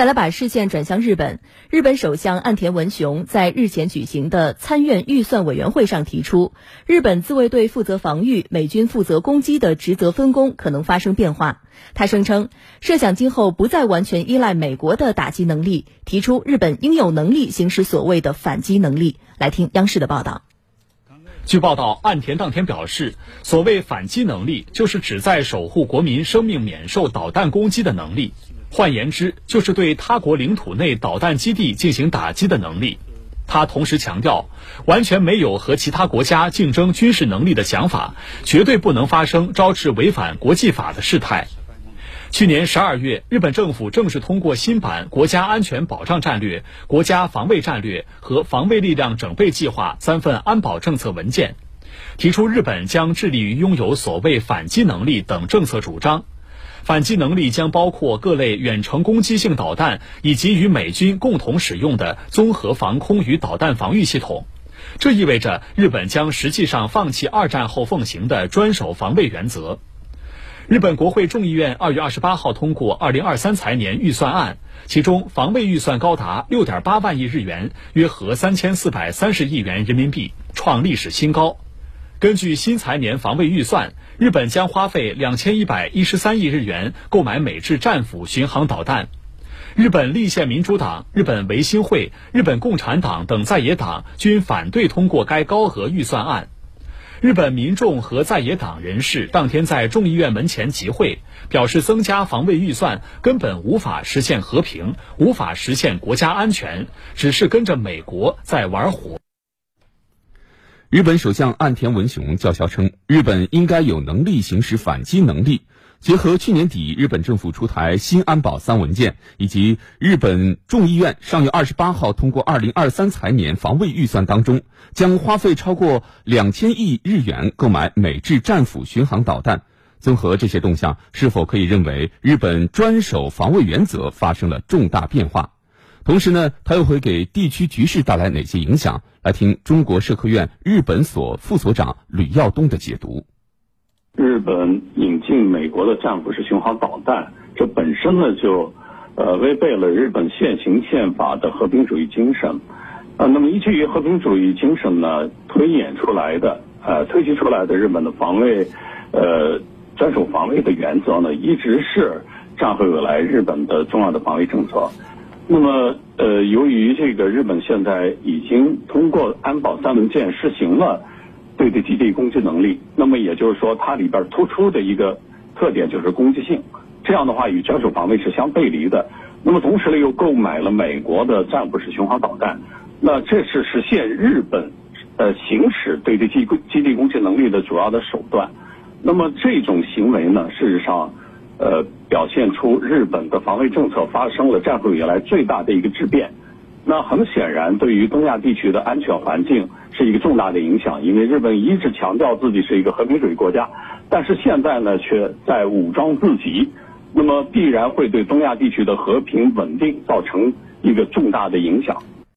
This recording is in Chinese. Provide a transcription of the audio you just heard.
再来把视线转向日本，日本首相岸田文雄在日前举行的参院预算委员会上提出，日本自卫队负责防御，美军负责攻击的职责分工可能发生变化。他声称，设想今后不再完全依赖美国的打击能力，提出日本应有能力行使所谓的反击能力。来听央视的报道。据报道，岸田当天表示，所谓反击能力，就是指在守护国民生命免受导弹攻击的能力。换言之，就是对他国领土内导弹基地进行打击的能力。他同时强调，完全没有和其他国家竞争军事能力的想法，绝对不能发生招致违反国际法的事态。去年十二月，日本政府正式通过新版《国家安全保障战略》《国家防卫战略》和《防卫力量整备计划》三份安保政策文件，提出日本将致力于拥有所谓反击能力等政策主张。反击能力将包括各类远程攻击性导弹，以及与美军共同使用的综合防空与导弹防御系统。这意味着日本将实际上放弃二战后奉行的专守防卫原则。日本国会众议院二月二十八号通过二零二三财年预算案，其中防卫预算高达六点八万亿日元，约合三千四百三十亿元人民币，创历史新高。根据新财年防卫预算，日本将花费两千一百一十三亿日元购买美制战斧巡航导弹。日本立宪民主党、日本维新会、日本共产党等在野党均反对通过该高额预算案。日本民众和在野党人士当天在众议院门前集会，表示增加防卫预算根本无法实现和平，无法实现国家安全，只是跟着美国在玩火。日本首相岸田文雄叫嚣称，日本应该有能力行使反击能力。结合去年底日本政府出台新安保三文件，以及日本众议院上月二十八号通过二零二三财年防卫预算当中，将花费超过两千亿日元购买美制战斧巡航导弹。综合这些动向，是否可以认为日本专守防卫原则发生了重大变化？同时呢，它又会给地区局势带来哪些影响？来听中国社科院日本所副所长吕耀东的解读。日本引进美国的战斧式巡航导弹，这本身呢就呃违背了日本现行宪法的和平主义精神。呃，那么依据于和平主义精神呢，推演出来的呃推及出来的日本的防卫呃专属防卫的原则呢，一直是战后以来日本的重要的防卫政策。那么，呃，由于这个日本现在已经通过安保三文件实行了对对基地攻击能力，那么也就是说，它里边突出的一个特点就是攻击性，这样的话与专守防卫是相背离的。那么同时呢，又购买了美国的战斧式巡航导弹，那这是实现日本呃行使对对基基地攻击能力的主要的手段。那么这种行为呢，事实上。呃，表现出日本的防卫政策发生了战后以来最大的一个质变。那很显然，对于东亚地区的安全环境是一个重大的影响。因为日本一直强调自己是一个和平主义国家，但是现在呢，却在武装自己，那么必然会对东亚地区的和平稳定造成一个重大的影响。